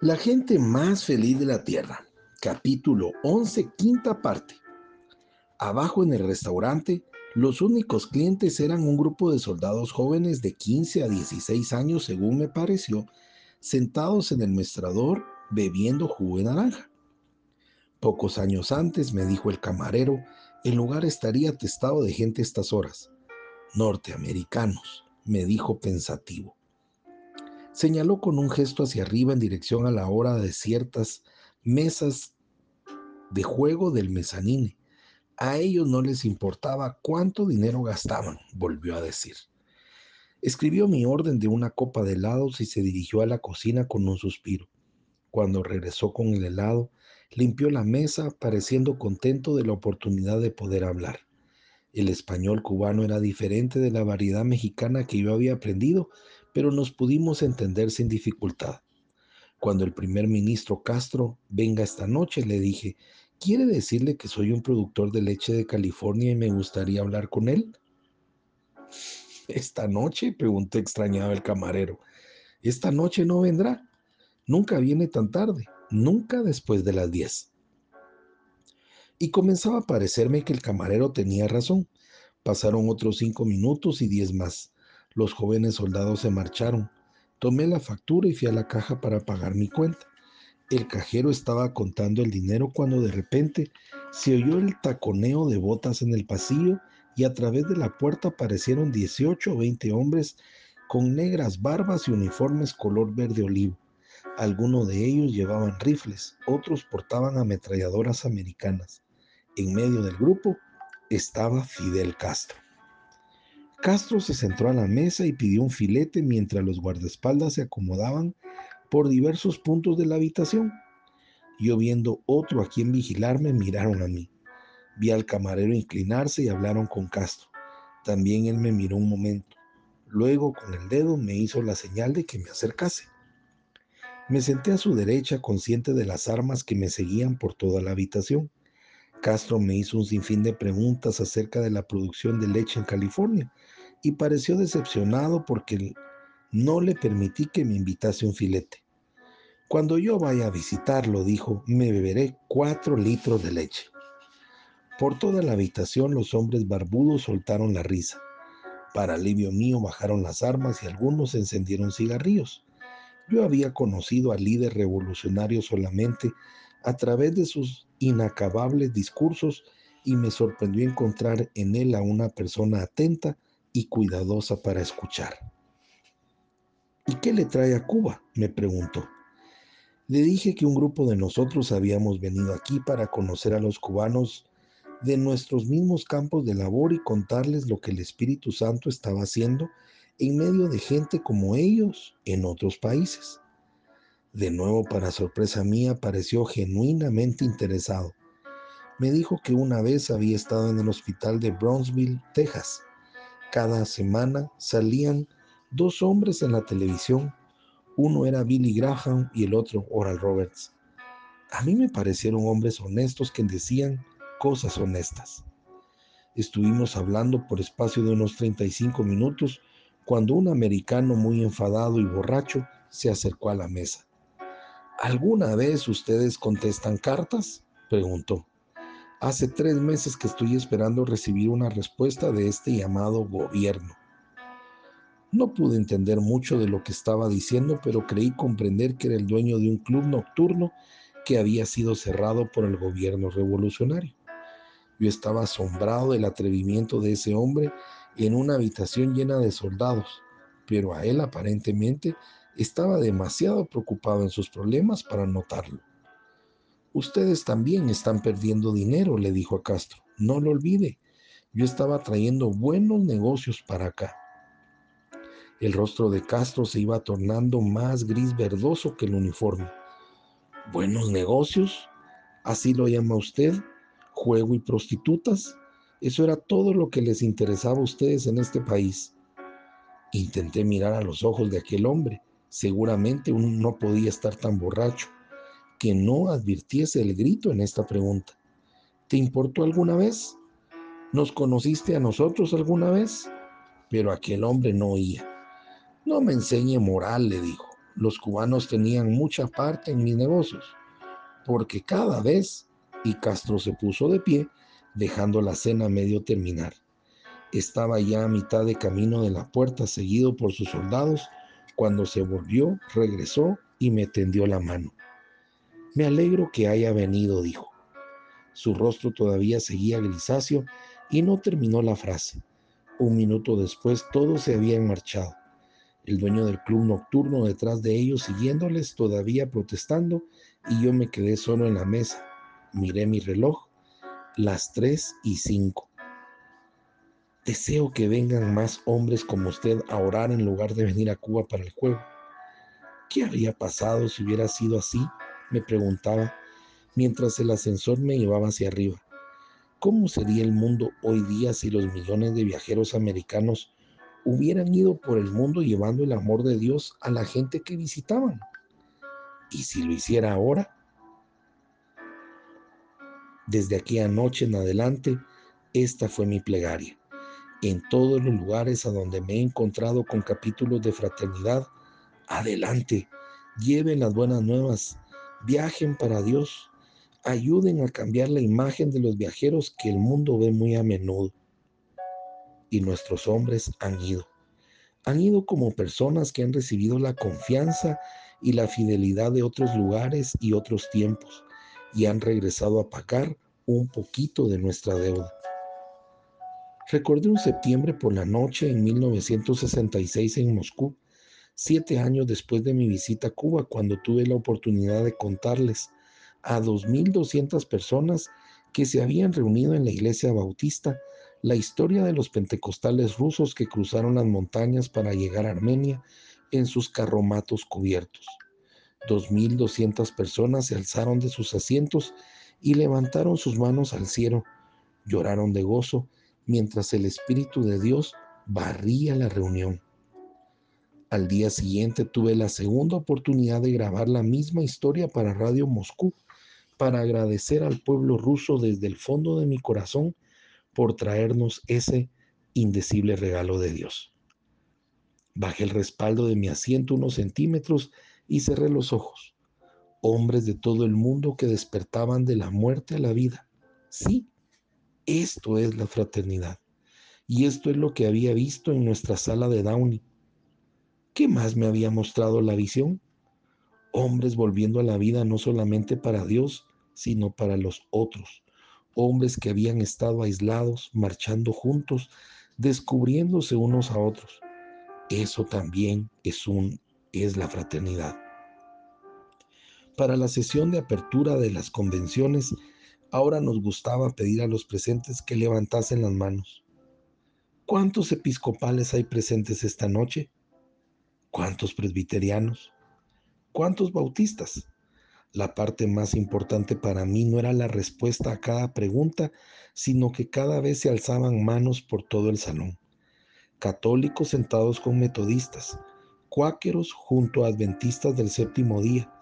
La gente más feliz de la Tierra. Capítulo 11, quinta parte. Abajo en el restaurante, los únicos clientes eran un grupo de soldados jóvenes de 15 a 16 años, según me pareció, sentados en el mostrador bebiendo jugo de naranja. Pocos años antes, me dijo el camarero, el lugar estaría atestado de gente a estas horas. Norteamericanos, me dijo pensativo. Señaló con un gesto hacia arriba en dirección a la hora de ciertas mesas de juego del mezanine. A ellos no les importaba cuánto dinero gastaban, volvió a decir. Escribió mi orden de una copa de helados y se dirigió a la cocina con un suspiro. Cuando regresó con el helado, limpió la mesa, pareciendo contento de la oportunidad de poder hablar. El español cubano era diferente de la variedad mexicana que yo había aprendido pero nos pudimos entender sin dificultad. Cuando el primer ministro Castro venga esta noche, le dije, ¿quiere decirle que soy un productor de leche de California y me gustaría hablar con él? ¿Esta noche? preguntó extrañado el camarero. Esta noche no vendrá. Nunca viene tan tarde, nunca después de las diez. Y comenzaba a parecerme que el camarero tenía razón. Pasaron otros cinco minutos y diez más. Los jóvenes soldados se marcharon. Tomé la factura y fui a la caja para pagar mi cuenta. El cajero estaba contando el dinero cuando de repente se oyó el taconeo de botas en el pasillo y a través de la puerta aparecieron 18 o 20 hombres con negras barbas y uniformes color verde olivo. Algunos de ellos llevaban rifles, otros portaban ametralladoras americanas. En medio del grupo estaba Fidel Castro. Castro se centró a la mesa y pidió un filete mientras los guardaespaldas se acomodaban por diversos puntos de la habitación. Yo viendo otro a quien vigilarme, miraron a mí. Vi al camarero inclinarse y hablaron con Castro. También él me miró un momento. Luego con el dedo me hizo la señal de que me acercase. Me senté a su derecha consciente de las armas que me seguían por toda la habitación. Castro me hizo un sinfín de preguntas acerca de la producción de leche en California y pareció decepcionado porque no le permití que me invitase un filete. Cuando yo vaya a visitarlo, dijo, me beberé cuatro litros de leche. Por toda la habitación los hombres barbudos soltaron la risa. Para alivio mío bajaron las armas y algunos encendieron cigarrillos. Yo había conocido al líder revolucionario solamente a través de sus inacabables discursos y me sorprendió encontrar en él a una persona atenta y cuidadosa para escuchar. ¿Y qué le trae a Cuba? me preguntó. Le dije que un grupo de nosotros habíamos venido aquí para conocer a los cubanos de nuestros mismos campos de labor y contarles lo que el Espíritu Santo estaba haciendo en medio de gente como ellos en otros países. De nuevo, para sorpresa mía, pareció genuinamente interesado. Me dijo que una vez había estado en el hospital de Brownsville, Texas, cada semana salían dos hombres en la televisión. Uno era Billy Graham y el otro Oral Roberts. A mí me parecieron hombres honestos que decían cosas honestas. Estuvimos hablando por espacio de unos 35 minutos cuando un americano muy enfadado y borracho se acercó a la mesa. ¿Alguna vez ustedes contestan cartas? preguntó. Hace tres meses que estoy esperando recibir una respuesta de este llamado gobierno. No pude entender mucho de lo que estaba diciendo, pero creí comprender que era el dueño de un club nocturno que había sido cerrado por el gobierno revolucionario. Yo estaba asombrado del atrevimiento de ese hombre en una habitación llena de soldados, pero a él aparentemente estaba demasiado preocupado en sus problemas para notarlo. Ustedes también están perdiendo dinero, le dijo a Castro. No lo olvide. Yo estaba trayendo buenos negocios para acá. El rostro de Castro se iba tornando más gris verdoso que el uniforme. ¿Buenos negocios? ¿Así lo llama usted? ¿Juego y prostitutas? Eso era todo lo que les interesaba a ustedes en este país. Intenté mirar a los ojos de aquel hombre. Seguramente uno no podía estar tan borracho que no advirtiese el grito en esta pregunta. ¿Te importó alguna vez? ¿Nos conociste a nosotros alguna vez? Pero aquel hombre no oía. No me enseñe moral, le dijo. los cubanos tenían mucha parte en mis negocios, porque cada vez, y Castro se puso de pie, dejando la cena medio terminar. Estaba ya a mitad de camino de la puerta, seguido por sus soldados, cuando se volvió, regresó y me tendió la mano. Me alegro que haya venido, dijo. Su rostro todavía seguía grisáceo y no terminó la frase. Un minuto después todos se habían marchado. El dueño del club nocturno detrás de ellos siguiéndoles todavía protestando y yo me quedé solo en la mesa. Miré mi reloj, las tres y cinco. Deseo que vengan más hombres como usted a orar en lugar de venir a Cuba para el juego. ¿Qué habría pasado si hubiera sido así? Me preguntaba mientras el ascensor me llevaba hacia arriba. ¿Cómo sería el mundo hoy día si los millones de viajeros americanos hubieran ido por el mundo llevando el amor de Dios a la gente que visitaban? ¿Y si lo hiciera ahora? Desde aquí anoche en adelante, esta fue mi plegaria. En todos los lugares a donde me he encontrado con capítulos de fraternidad, adelante, lleven las buenas nuevas, viajen para Dios, ayuden a cambiar la imagen de los viajeros que el mundo ve muy a menudo. Y nuestros hombres han ido. Han ido como personas que han recibido la confianza y la fidelidad de otros lugares y otros tiempos y han regresado a pagar un poquito de nuestra deuda. Recordé un septiembre por la noche en 1966 en Moscú, siete años después de mi visita a Cuba, cuando tuve la oportunidad de contarles a 2.200 personas que se habían reunido en la iglesia bautista la historia de los pentecostales rusos que cruzaron las montañas para llegar a Armenia en sus carromatos cubiertos. 2.200 personas se alzaron de sus asientos y levantaron sus manos al cielo, lloraron de gozo mientras el Espíritu de Dios barría la reunión. Al día siguiente tuve la segunda oportunidad de grabar la misma historia para Radio Moscú para agradecer al pueblo ruso desde el fondo de mi corazón por traernos ese indecible regalo de Dios. Bajé el respaldo de mi asiento unos centímetros y cerré los ojos. Hombres de todo el mundo que despertaban de la muerte a la vida. Sí, esto es la fraternidad. Y esto es lo que había visto en nuestra sala de Downey. ¿Qué más me había mostrado la visión? hombres volviendo a la vida no solamente para Dios, sino para los otros, hombres que habían estado aislados, marchando juntos, descubriéndose unos a otros. Eso también es un es la fraternidad. Para la sesión de apertura de las convenciones, ahora nos gustaba pedir a los presentes que levantasen las manos. ¿Cuántos episcopales hay presentes esta noche? ¿Cuántos presbiterianos? ¿Cuántos bautistas? La parte más importante para mí no era la respuesta a cada pregunta, sino que cada vez se alzaban manos por todo el salón. Católicos sentados con metodistas, cuáqueros junto a adventistas del séptimo día,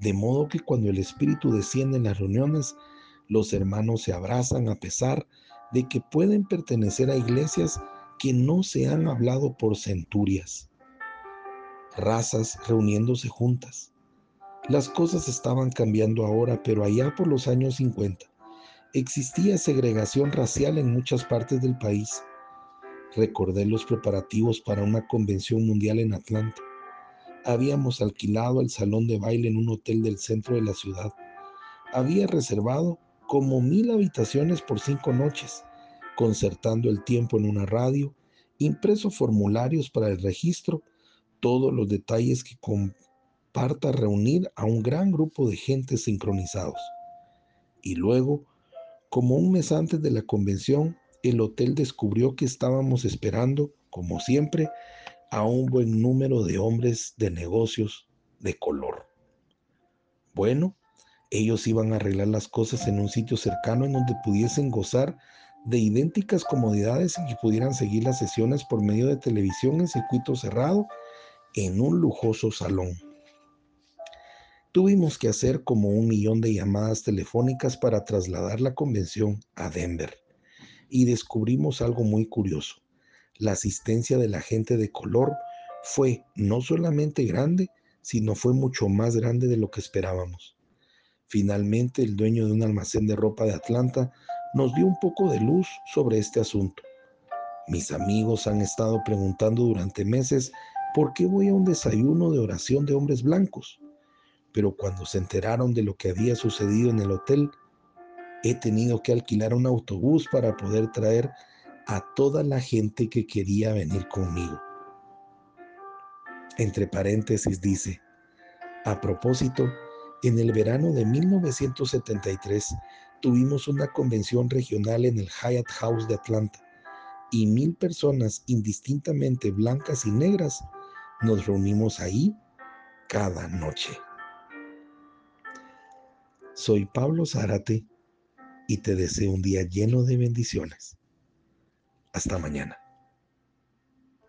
de modo que cuando el Espíritu desciende en las reuniones, los hermanos se abrazan a pesar de que pueden pertenecer a iglesias que no se han hablado por centurias razas reuniéndose juntas. Las cosas estaban cambiando ahora, pero allá por los años 50 existía segregación racial en muchas partes del país. Recordé los preparativos para una convención mundial en Atlanta. Habíamos alquilado el salón de baile en un hotel del centro de la ciudad. Había reservado como mil habitaciones por cinco noches, concertando el tiempo en una radio, impreso formularios para el registro todos los detalles que comparta reunir a un gran grupo de gente sincronizados. Y luego, como un mes antes de la convención, el hotel descubrió que estábamos esperando, como siempre, a un buen número de hombres de negocios de color. Bueno, ellos iban a arreglar las cosas en un sitio cercano en donde pudiesen gozar de idénticas comodidades y que pudieran seguir las sesiones por medio de televisión en circuito cerrado en un lujoso salón. Tuvimos que hacer como un millón de llamadas telefónicas para trasladar la convención a Denver y descubrimos algo muy curioso. La asistencia de la gente de color fue no solamente grande, sino fue mucho más grande de lo que esperábamos. Finalmente, el dueño de un almacén de ropa de Atlanta nos dio un poco de luz sobre este asunto. Mis amigos han estado preguntando durante meses por qué voy a un desayuno de oración de hombres blancos, pero cuando se enteraron de lo que había sucedido en el hotel, he tenido que alquilar un autobús para poder traer a toda la gente que quería venir conmigo. Entre paréntesis dice, a propósito, en el verano de 1973 tuvimos una convención regional en el Hyatt House de Atlanta y mil personas indistintamente blancas y negras nos reunimos ahí cada noche. Soy Pablo Zárate y te deseo un día lleno de bendiciones. Hasta mañana.